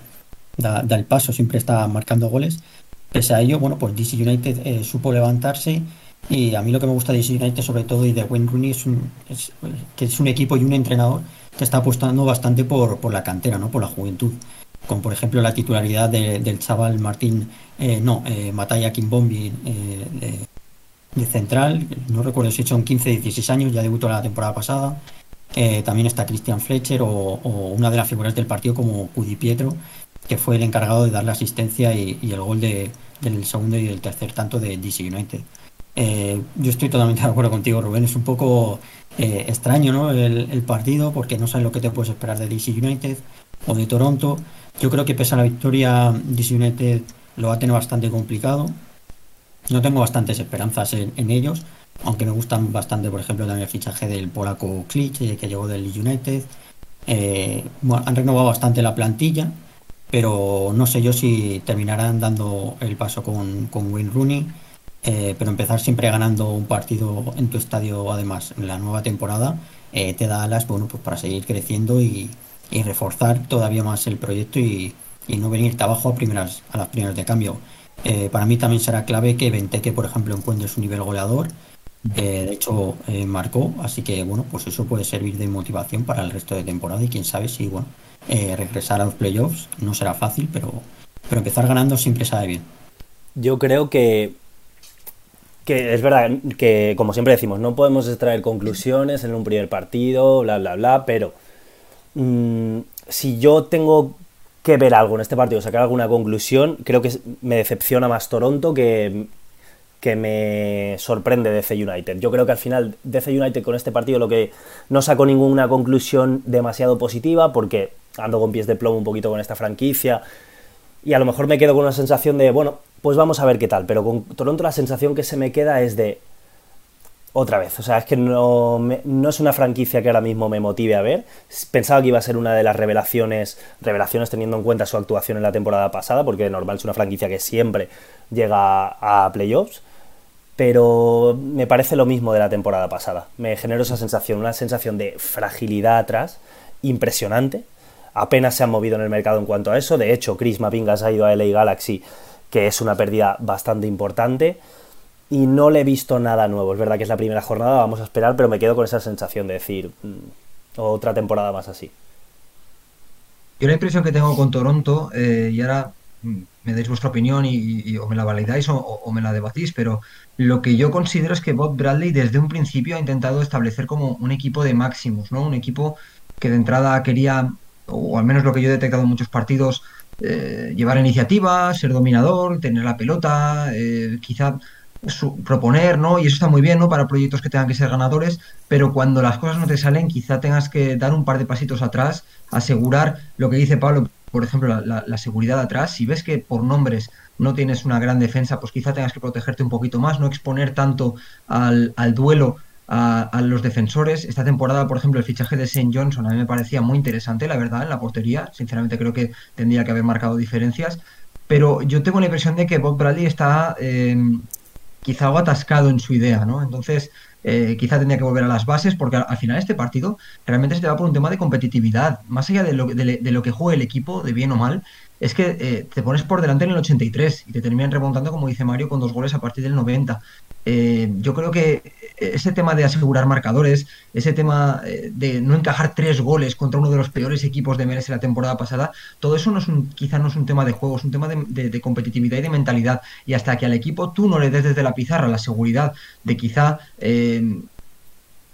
da, el paso, siempre está marcando goles. Pese a ello, bueno, pues DC United eh, supo levantarse y a mí lo que me gusta de DC United sobre todo y de Wayne Rooney es, que es un equipo y un entrenador que está apostando bastante por, por la cantera, ¿no? por la juventud. Como por ejemplo la titularidad del chaval Martín, eh, no, eh, Mataya Kimbombi eh, de, central, no recuerdo si son 15, 16 años, ya debutó la temporada pasada. también está Christian Fletcher o, o, una de las figuras del partido como Cudi Pietro, que fue el encargado de dar la asistencia y, el gol de, del segundo y del tercer tanto de DC United. Eh, yo estoy totalmente de acuerdo contigo, Rubén. Es un poco eh, extraño ¿no? el, partido porque no sabes lo que te puedes esperar de DC United o de Toronto. Yo creo que pese a la victoria, DC United lo va a tener bastante complicado. No tengo bastantes esperanzas en, ellos, aunque me gustan bastante, por ejemplo, también el fichaje del polaco Klitsch, eh, que llegó del United. han renovado bastante la plantilla, pero no sé yo si terminarán dando el paso con, con Wayne Rooney. Eh, pero empezar siempre ganando un partido en tu estadio, además, en la nueva temporada, eh, te da alas bueno, pues para seguir creciendo y, reforzar todavía más el proyecto y, no venirte abajo a, primeras, a las primeras de cambio. Eh, para mí también será clave que Venteque, por ejemplo, encuentre su nivel goleador. de hecho, marcó, así que bueno, pues eso puede servir de motivación para el resto de temporada y quién sabe si bueno, eh, regresar a los playoffs no será fácil, pero, pero empezar ganando siempre sabe bien. Yo creo que, que es verdad que, como siempre decimos, no podemos extraer conclusiones en un primer partido, bla, bla, bla, pero mm, si yo tengo que ver algo en este partido, sacar alguna conclusión, creo que me decepciona más Toronto que, que me sorprende DC United. Yo creo que al final DC United con este partido lo que no sacó ninguna conclusión demasiado positiva porque ando con pies de plomo un poquito con esta franquicia y a lo mejor me quedo con una sensación de, bueno, pues vamos a ver qué tal, pero con Toronto la sensación que se me queda es de otra vez, o sea, es que no, no es una franquicia que ahora mismo me motive a ver. Pensaba que iba a ser una de las revelaciones, revelaciones teniendo en cuenta su actuación en la temporada pasada, porque normal es una franquicia que siempre llega a playoffs pero me parece lo mismo de la temporada pasada. Me generó esa sensación, una sensación de fragilidad atrás impresionante. Apenas se han movido en el mercado en cuanto a eso. De hecho, Chris Mapingas ha ido a LA Galaxy, que es una pérdida bastante importante. Y no le he visto nada nuevo. Es verdad que es la primera jornada, vamos a esperar, pero me quedo con esa sensación de decir, mm, otra temporada más así. Yo la impresión que tengo con Toronto, eh, y ahora me dais vuestra opinión y, o me la validáis o, me la debatís, pero lo que yo considero es que Bob Bradley desde un principio ha intentado establecer como un equipo de máximos, ¿no? Un equipo que de entrada quería, o al menos lo que yo he detectado en muchos partidos, eh, llevar iniciativa, ser dominador, tener la pelota, eh, quizá proponer, ¿no? Y eso está muy bien, ¿no? Para proyectos que tengan que ser ganadores, pero cuando las cosas no te salen, quizá tengas que dar un par de pasitos atrás, asegurar lo que dice Pablo, por ejemplo, la, seguridad atrás. Si ves que por nombres no tienes una gran defensa, pues quizá tengas que protegerte un poquito más, no exponer tanto al, duelo a, los defensores. Esta temporada, por ejemplo, el fichaje de St. Johnson a mí me parecía muy interesante, la verdad, en la portería. Sinceramente creo que tendría que haber marcado diferencias. Pero yo tengo la impresión de que Bob Bradley está eh, quizá algo atascado en su idea, ¿no? Entonces, eh, quizá tendría que volver a las bases, porque al, final este partido realmente se te va por un tema de competitividad. Más allá de lo, de lo que juegue el equipo, de bien o mal, es que eh, te pones por delante en el 83 y te terminan remontando, como dice Mario, con dos goles a partir del 90. Eh, yo creo que ese tema de asegurar marcadores, ese tema eh, de no encajar tres goles contra uno de los peores equipos de MLS la temporada pasada, todo eso no es un, quizá no es un tema de juego, es un tema de, competitividad y de mentalidad. Y hasta que al equipo tú no le des desde la pizarra la seguridad de quizá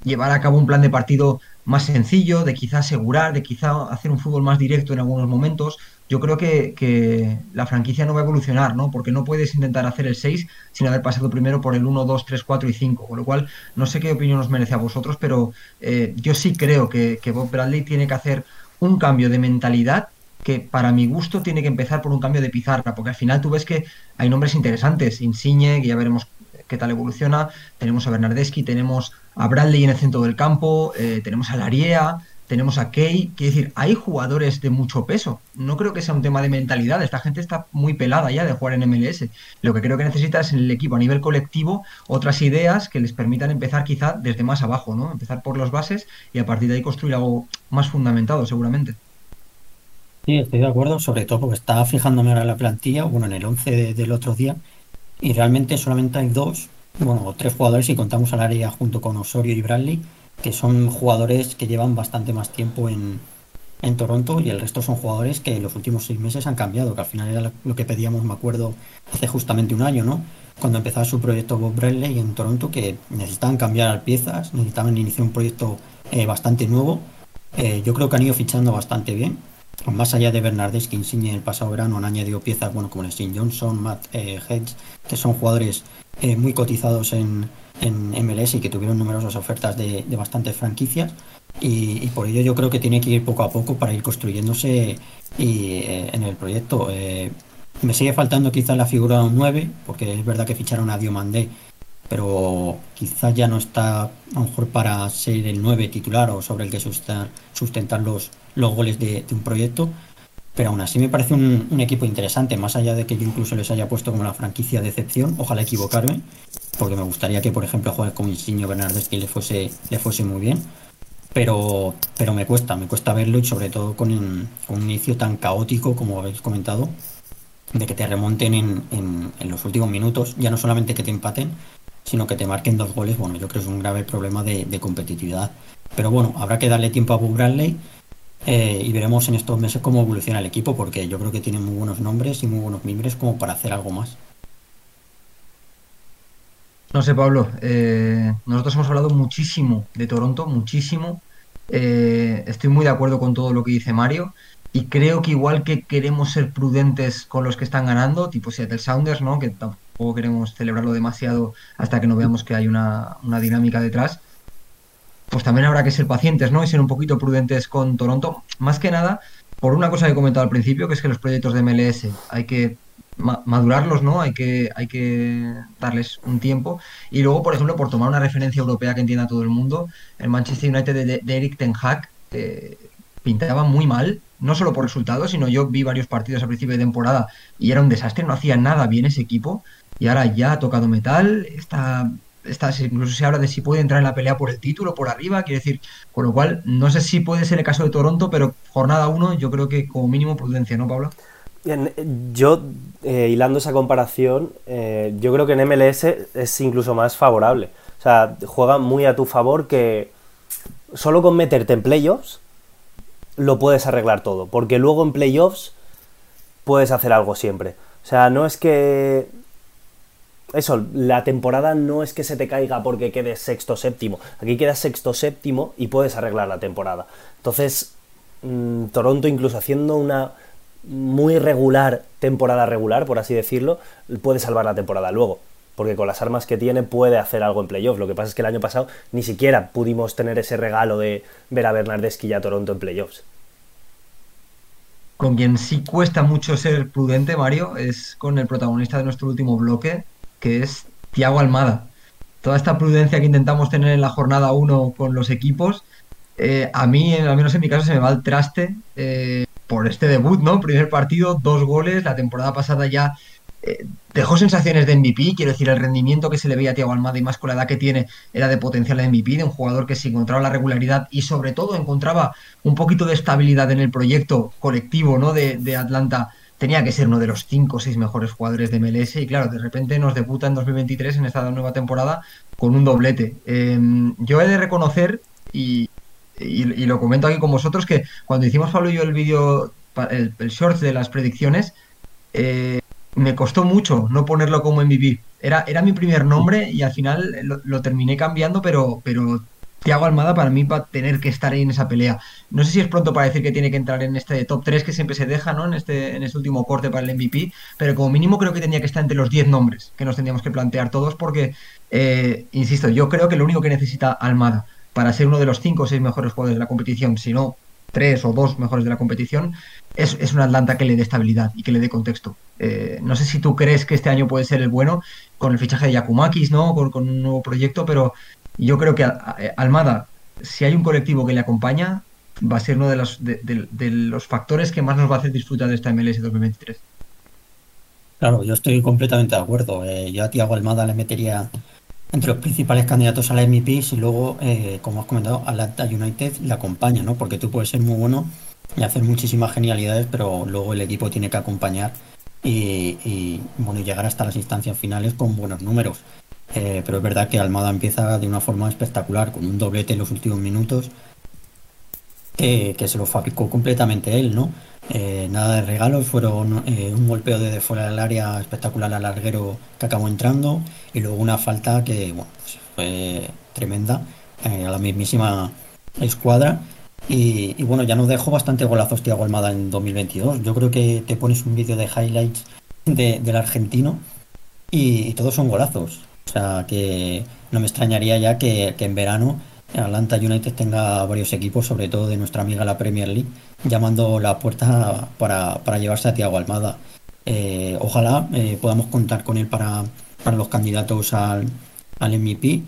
llevar a cabo un plan de partido más sencillo, de quizá asegurar, de quizá hacer un fútbol más directo en algunos momentos, yo creo que, la franquicia no va a evolucionar, ¿no? Porque no puedes intentar hacer el 6 sin haber pasado primero por el 1, 2, 3, 4 y 5. Con lo cual, no sé qué opinión os merece a vosotros, pero eh, yo sí creo que, que Bob Bradley tiene que hacer un cambio de mentalidad que para mi gusto tiene que empezar por un cambio de pizarra, porque al final tú ves que hay nombres interesantes, Insigne, que ya veremos qué tal evoluciona, tenemos a Bernardeschi, tenemos a Bradley en el centro del campo, eh, tenemos a Lariea, tenemos a Key, quiere decir, hay jugadores de mucho peso. No creo que sea un tema de mentalidad, esta gente está muy pelada ya de jugar en MLS. Lo que creo que necesita es en el equipo a nivel colectivo otras ideas que les permitan empezar quizá desde más abajo, ¿no? Empezar por las bases y a partir de ahí construir algo más fundamentado, seguramente. Sí, estoy de acuerdo, sobre todo porque estaba fijándome ahora en la plantilla, bueno, en el 11 del otro día, y realmente solamente hay dos, bueno, tres jugadores si contamos al área junto con Osorio y Bradley, que son jugadores que llevan bastante más tiempo en, en Toronto y el resto son jugadores que en los últimos seis meses han cambiado, que al final era lo que pedíamos, me acuerdo, hace justamente un año, ¿no? Cuando empezaba su proyecto Bob Bradley en Toronto, que necesitaban cambiar piezas, necesitaban iniciar un proyecto eh, bastante nuevo. Eh, yo creo que han ido fichando bastante bien. Más allá de Bernardes, que Insigne el pasado verano han añadido piezas, bueno, como Steve Johnson, Matt eh, Hedges, que son jugadores eh, muy cotizados en, en MLS y que tuvieron numerosas ofertas de, bastantes franquicias y, por ello yo creo que tiene que ir poco a poco para ir construyéndose y, eh, en el proyecto. Eh, me sigue faltando quizás la figura de un 9, porque es verdad que ficharon a Diomandé, pero quizás ya no está a lo mejor para ser el 9 titular o sobre el que sustentar, sustentar los, los goles de, un proyecto. Pero aún así me parece un, equipo interesante, más allá de que yo incluso les haya puesto como la franquicia de excepción, ojalá equivocarme, porque me gustaría que, por ejemplo, juegue con Insigne Bernardeschi le fuese, le fuese muy bien. Pero, pero me cuesta, me cuesta verlo y sobre todo con, un inicio tan caótico como habéis comentado, de que te remonten en, en, los últimos minutos, ya no solamente que te empaten, sino que te marquen dos goles, bueno, yo creo que es un grave problema de, competitividad. Pero bueno, habrá que darle tiempo a Bob Bradley eh, y veremos en estos meses cómo evoluciona el equipo, porque yo creo que tiene muy buenos nombres y muy buenos miembros como para hacer algo más. No sé, Pablo, eh, nosotros hemos hablado muchísimo de Toronto, muchísimo. Eh, estoy muy de acuerdo con todo lo que dice Mario y creo que igual que queremos ser prudentes con los que están ganando, tipo Seattle Sounders, ¿no? que tampoco queremos celebrarlo demasiado hasta que no veamos que hay una, una dinámica detrás, pues también habrá que ser pacientes ¿no? y ser un poquito prudentes con Toronto. Más que nada, por una cosa que he comentado al principio, que es que los proyectos de MLS hay que madurarlos, ¿no? Hay que, hay que darles un tiempo. Y luego, por ejemplo, por tomar una referencia europea que entienda todo el mundo, el Manchester United de, Eric Ten Hag eh, pintaba muy mal, no solo por resultados, sino yo vi varios partidos a principio de temporada y era un desastre, no hacía nada bien ese equipo. Y ahora ya ha tocado metal, está, está, incluso se habla de si puede entrar en la pelea por el título, por arriba, quiere decir, con lo cual, no sé si puede ser el caso de Toronto, pero jornada 1 yo creo que como mínimo prudencia, ¿no, Pablo? Yo, eh, hilando esa comparación, eh, yo creo que en MLS es incluso más favorable. O sea, juega muy a tu favor que solo con meterte en playoffs lo puedes arreglar todo, porque luego en playoffs puedes hacer algo siempre. O sea, no es que eso, la temporada no es que se te caiga porque quedes sexto séptimo. Aquí quedas sexto séptimo y puedes arreglar la temporada. Entonces, mm, Toronto, incluso haciendo una muy regular temporada regular, por así decirlo, puede salvar la temporada luego. Porque con las armas que tiene puede hacer algo en playoff. Lo que pasa es que el año pasado ni siquiera pudimos tener ese regalo de ver a Bernardeschi y a Toronto en playoffs. Con quien sí cuesta mucho ser prudente, Mario, es con el protagonista de nuestro último bloque, que es Tiago Almada. Toda esta prudencia que intentamos tener en la jornada 1 con los equipos, eh, a mí, al menos en mi caso, se me va el traste eh, por este debut, ¿no? Primer partido, dos goles, la temporada pasada ya eh, dejó sensaciones de MVP, quiero decir, el rendimiento que se le veía a Tiago Almada y más con la edad que tiene era de potencial de MVP, de un jugador que se encontraba la regularidad y sobre todo encontraba un poquito de estabilidad en el proyecto colectivo, ¿no? De, de Atlanta tenía que ser uno de los cinco o seis mejores jugadores de MLS y claro, de repente nos debuta en 2023 en esta nueva temporada con un doblete. Em, yo he de reconocer, y, lo comento aquí con vosotros, que cuando hicimos Pablo y yo el vídeo, el, el short de las predicciones, eh, me costó mucho no ponerlo como MVP. Era, era mi primer nombre y al final lo, lo terminé cambiando, pero, pero Tiago Almada para mí va a tener que estar ahí en esa pelea. No sé si es pronto para decir que tiene que entrar en este top 3 que siempre se deja, ¿no? En este, en este último corte para el MVP, pero como mínimo creo que tenía que estar entre los 10 nombres que nos tendríamos que plantear todos porque, eh, insisto, yo creo que lo único que necesita Almada para ser uno de los 5 o 6 mejores jugadores de la competición, si no 3 o 2 mejores de la competición, es, es un Atlanta que le dé estabilidad y que le dé contexto. Eh, no sé si tú crees que este año puede ser el bueno con el fichaje de Yakumakis, ¿no? Con un nuevo proyecto, pero yo creo que eh, Almada, si hay un colectivo que le acompaña, va a ser uno de los, de, los factores que más nos va a hacer disfrutar de esta MLS 2023. Claro, yo estoy completamente de acuerdo. Eh, yo a Tiago Almada le metería entre los principales candidatos a la MVP y luego, eh, como has comentado, Atlanta United le acompaña, ¿no? Porque tú puedes ser muy bueno y hacer muchísimas genialidades, pero luego el equipo tiene que acompañar y, y bueno, llegar hasta las instancias finales con buenos números. Eh, pero es verdad que Almada empieza de una forma espectacular, con un doblete en los últimos minutos, que se lo fabricó completamente él, ¿no? Eh, nada de regalos, fueron eh, un golpeo desde fuera del área espectacular al larguero que acabó entrando y luego una falta que pues fue tremenda a la mismísima escuadra. Y, bueno, ya nos dejó bastante golazos Tiago Almada en 2022. Yo creo que te pones un vídeo de highlights del argentino y todos son golazos. O sea que no me extrañaría ya que, en verano Atlanta United tenga varios equipos, sobre todo de nuestra amiga la Premier League, llamando la puerta para, llevarse a Tiago Almada. Eh, ojalá eh, podamos contar con él para, los candidatos al, al MVP,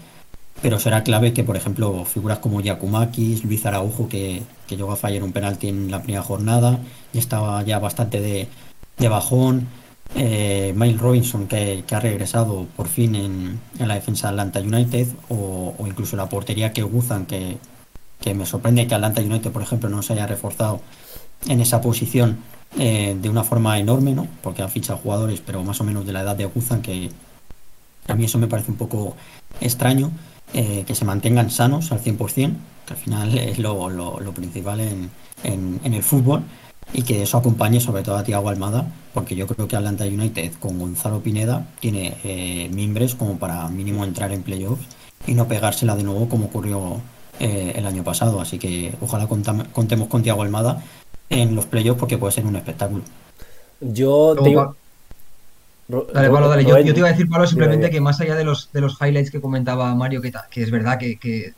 pero será clave que, por ejemplo, figuras como Yakumakis, Luis Araujo, que, que llegó a fallar un penalti en la primera jornada, y estaba ya bastante de, de bajón eh, Miles Robinson, que, ha regresado por fin en, la defensa de Atlanta United, o, incluso la portería que Guzan, que, me sorprende que Atlanta United, por ejemplo, no se haya reforzado en esa posición eh, de una forma enorme, ¿no? porque han fichado jugadores, pero más o menos de la edad de Guzan, que a mí eso me parece un poco extraño, eh, que se mantengan sanos al 100%, que al final es lo, principal en, en el fútbol y que eso acompañe sobre todo a Tiago Almada, porque yo creo que Atlanta United con Gonzalo Pineda tiene eh, mimbres como para mínimo entrar en playoffs y no pegársela de nuevo como ocurrió eh, el año pasado. Así que ojalá contemos con Tiago Almada en los playoffs porque puede ser un espectáculo. Yo te Dale, Pablo, dale. Yo, te iba a decir, Pablo, simplemente que más allá de los, de los highlights que comentaba Mario, que, que es verdad que, que,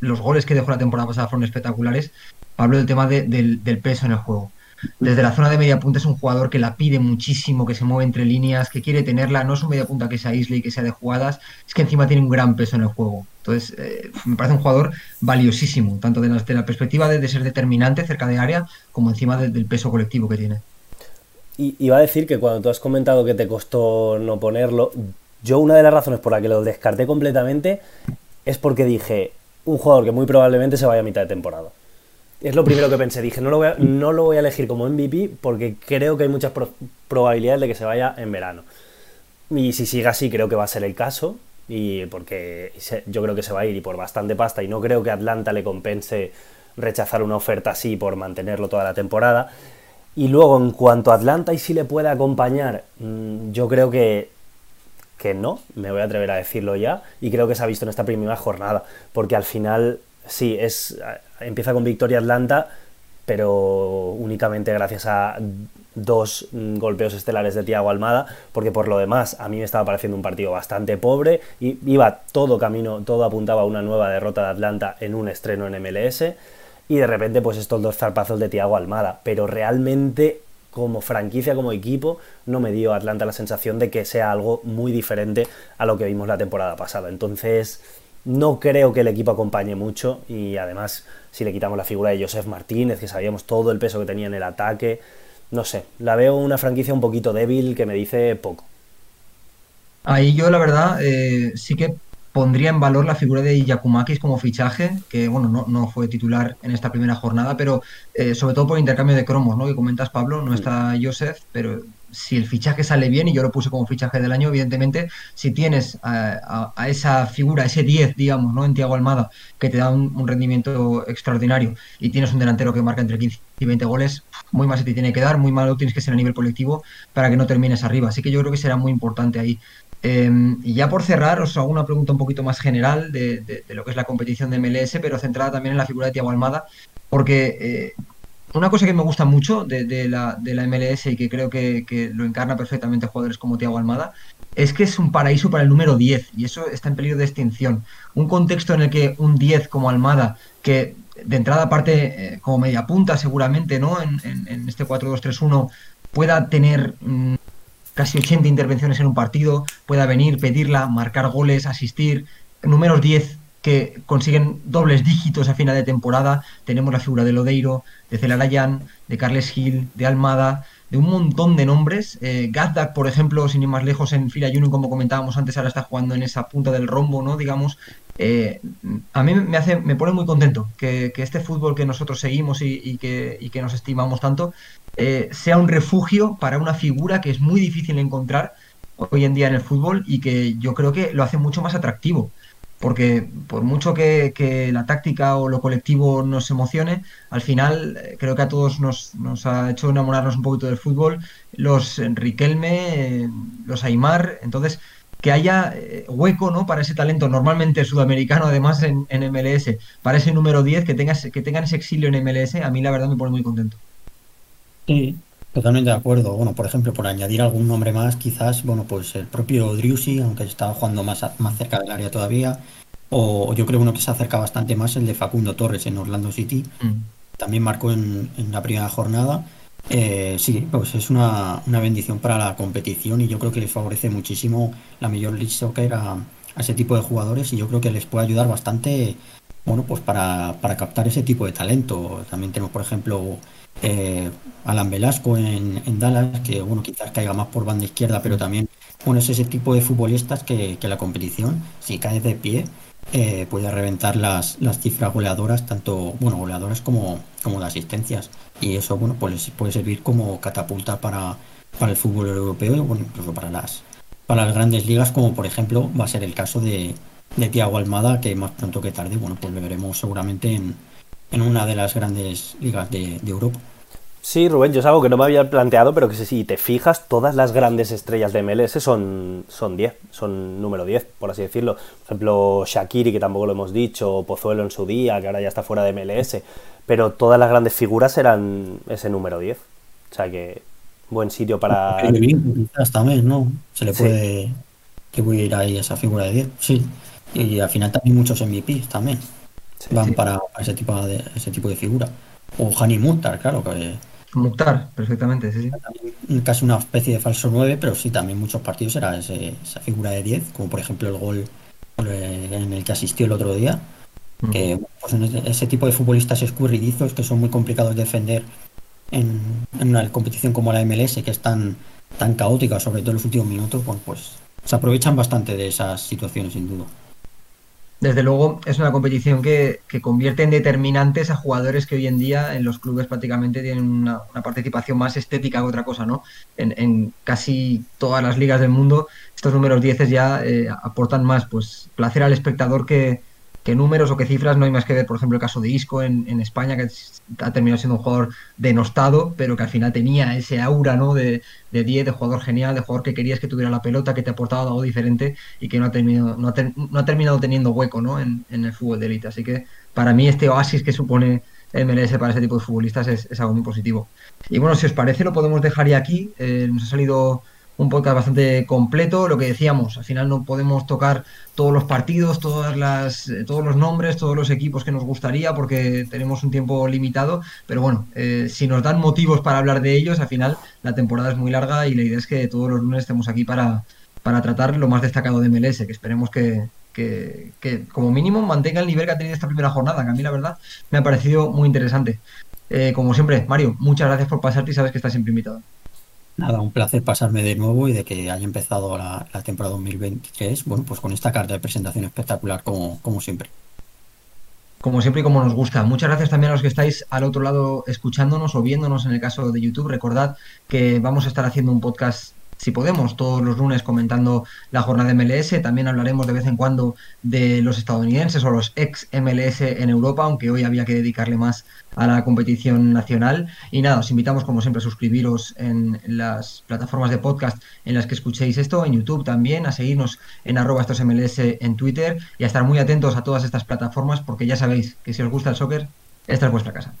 los goles que dejó la temporada pasada fueron espectaculares, Pablo, el tema del, del peso en el juego desde la zona de media punta es un jugador que la pide muchísimo, que se mueve entre líneas, que quiere tenerla. No es un media punta que se aísle y que sea de jugadas, es que encima tiene un gran peso en el juego. Entonces, eh, me parece un jugador valiosísimo, tanto de la, perspectiva de, ser determinante cerca de área, como encima del peso colectivo que tiene. Y iba a decir que cuando tú has comentado que te costó no ponerlo, yo una de las razones por la que lo descarté completamente es porque dije, un jugador que muy probablemente se vaya a mitad de temporada. Es lo primero que pensé. Dije, no lo, voy a, no lo voy a elegir como MVP porque creo que hay muchas probabilidades de que se vaya en verano. Y si sigue así, creo que va a ser el caso. y porque yo creo que se va a ir y por bastante pasta y no creo que Atlanta le compense rechazar una oferta así por mantenerlo toda la temporada. Y luego, en cuanto a Atlanta y si le puede acompañar, mm, yo creo que, que no, me voy a atrever a decirlo ya, y creo que se ha visto en esta primera jornada, porque al final, sí, es empieza con victoria Atlanta, pero únicamente gracias a dos golpeos estelares de Tiago Almada, porque por lo demás a mí me estaba pareciendo un partido bastante pobre y iba todo camino, todo apuntaba a una nueva derrota de Atlanta en un estreno en MLS y de repente pues estos dos zarpazos de Tiago Almada, pero realmente como franquicia, como equipo, no me dio Atlanta la sensación de que sea algo muy diferente a lo que vimos la temporada pasada. Entonces, no creo que el equipo acompañe mucho y además si le quitamos la figura de Joseph Martínez, que sabíamos todo el peso que tenía en el ataque, no sé, la veo una franquicia un poquito débil que me dice poco. Ahí yo la verdad eh, sí que pondría en valor la figura de Yakumakis como fichaje, que bueno, no, fue titular en esta primera jornada, pero eh, sobre todo por intercambio de cromos, ¿no? Que comentas Pablo, no está Joseph, pero si el fichaje sale bien, y yo lo puse como fichaje del año, evidentemente, si tienes a, esa figura, ese 10, digamos, ¿no? En Tiago Almada, que te da un, rendimiento extraordinario, y tienes un delantero que marca entre 15 y 20 goles, muy mal se te tiene que dar, muy malo tienes que ser a nivel colectivo para que no termines arriba. Así que yo creo que será muy importante ahí. Em, y ya por cerrar, os hago una pregunta un poquito más general de, lo que es la competición de MLS, pero centrada también en la figura de Tiago Almada, porque eh, una cosa que me gusta mucho de, la, de la, MLS y que creo que, lo encarna perfectamente jugadores como Tiago Almada, es que es un paraíso para el número 10 y eso está en peligro de extinción. Un contexto en el que un 10 como Almada, que de entrada parte eh, como media punta seguramente, ¿no? En, en este 4-2-3-1 pueda tener mm, casi 80 intervenciones en un partido, pueda venir, pedirla, marcar goles, asistir, números 10 que consiguen dobles dígitos a final de temporada. Tenemos la figura de Lodeiro, de Celarayan, de Carles Gil, de Almada, de un montón de nombres. Eh, Gazdak, por ejemplo, sin ir más lejos en Fila Junior, como comentábamos antes, ahora está jugando en esa punta del rombo, ¿no? Digamos. Eh, a mí me hace, me pone muy contento que, este fútbol que nosotros seguimos y, que, y que nos estimamos tanto eh, sea un refugio para una figura que es muy difícil encontrar hoy en día en el fútbol y que yo creo que lo hace mucho más atractivo. Porque por mucho que, la táctica o lo colectivo nos emocione, al final eh, creo que a todos nos, ha hecho enamorarnos un poquito del fútbol, los Riquelme, eh, los Aymar, entonces que haya hueco ¿no? para ese talento normalmente sudamericano, además en, en MLS, para ese número 10, que, tengas, que tengan ese exilio en MLS, a mí la verdad me pone muy contento. Sí, totalmente de acuerdo. Bueno, por ejemplo, por añadir algún nombre más, quizás, bueno, pues el propio Driussi, aunque estaba jugando más, más cerca del área todavía, o yo creo uno que se acerca bastante más, el de Facundo Torres en Orlando City. Mm. También marcó en, la primera jornada. Eh, sí, pues es una, bendición para la competición y yo creo que les favorece muchísimo la Major League Soccer a, a ese tipo de jugadores y yo creo que les puede ayudar bastante, bueno, pues para, para captar ese tipo de talento. También tenemos, por ejemplo, eh, Alan Velasco en, Dallas, que bueno, quizás caiga más por banda izquierda, pero también bueno, es ese tipo de futbolistas que, la competición, si cae de pie, eh, puede reventar las, cifras goleadoras, tanto bueno, goleadoras como, como de asistencias. Y eso bueno, pues puede servir como catapulta para, para el fútbol europeo y bueno, incluso para las, para las grandes ligas, como por ejemplo va a ser el caso de, de Tiago Almada, que más pronto que tarde, bueno, pues lo veremos seguramente en, en una de las grandes ligas de, Europa. Sí, Rubén, yo es algo que no me había planteado, pero que si te fijas, todas las grandes estrellas de MLS son, son 10, son número 10, por así decirlo. Por ejemplo, Shakiri, que tampoco lo hemos dicho, Pozuelo en su día, que ahora ya está fuera de MLS, pero todas las grandes figuras eran ese número 10. O sea que buen sitio para... Quizás también, ¿no? Se le puede ir ahí esa figura de 10, sí. Y al final también muchos MVPs también van Para, ese tipo de ese tipo de figura. O Hani Mukhtar, claro. Que, Mukhtar, perfectamente, sí, sí. Casi una especie de falso 9, pero sí, también muchos partidos era esa figura de 10, como por ejemplo el gol eh, en el que asistió el otro día. Que pues, ese tipo de futbolistas escurridizos que son muy complicados de defender en, una competición como la MLS, que es tan, tan caótica, sobre todo en los últimos minutos, pues se aprovechan bastante de esas situaciones, sin duda. Desde luego es una competición que, convierte en determinantes a jugadores que hoy en día en los clubes prácticamente tienen una, participación más estética que otra cosa, ¿no? En, casi todas las ligas del mundo estos números 10 ya eh, aportan más pues placer al espectador que, que números o qué cifras no hay más que ver, por ejemplo, el caso de Isco en, España, que ha terminado siendo un jugador denostado, pero que al final tenía ese aura ¿no? de, de 10, de jugador genial, de jugador que querías que tuviera la pelota, que te aportaba algo diferente y que no ha terminado, no ha, terminado teniendo hueco ¿no? en, el fútbol de élite. Así que para mí este oasis que supone MLS para ese tipo de futbolistas es, algo muy positivo. Y bueno, si os parece, lo podemos dejar ya aquí. Eh, nos ha salido un podcast bastante completo. Lo que decíamos, al final no podemos tocar todos los partidos, todas las, todos los nombres, todos los equipos que nos gustaría porque tenemos un tiempo limitado. Pero bueno, eh, si nos dan motivos para hablar de ellos, al final la temporada es muy larga y la idea es que todos los lunes estemos aquí para, para tratar lo más destacado de MLS, que esperemos que, que, como mínimo mantenga el nivel que ha tenido esta primera jornada, que a mí la verdad me ha parecido muy interesante. Eh, como siempre, Mario, muchas gracias por pasarte y sabes que estás siempre invitado. Nada, un placer pasarme de nuevo y de que haya empezado la, temporada 2023, bueno, pues con esta carta de presentación espectacular como, como siempre. Como siempre y como nos gusta. Muchas gracias también a los que estáis al otro lado escuchándonos o viéndonos en el caso de YouTube. Recordad que vamos a estar haciendo un podcast si podemos, todos los lunes comentando la jornada de MLS. También hablaremos de vez en cuando de los estadounidenses o los ex MLS en Europa, aunque hoy había que dedicarle más a la competición nacional. Y nada, os invitamos como siempre a suscribiros en las plataformas de podcast en las que escuchéis esto, en YouTube también, a seguirnos en arroba estos MLS en Twitter y a estar muy atentos a todas estas plataformas porque ya sabéis que si os gusta el soccer, esta es vuestra casa.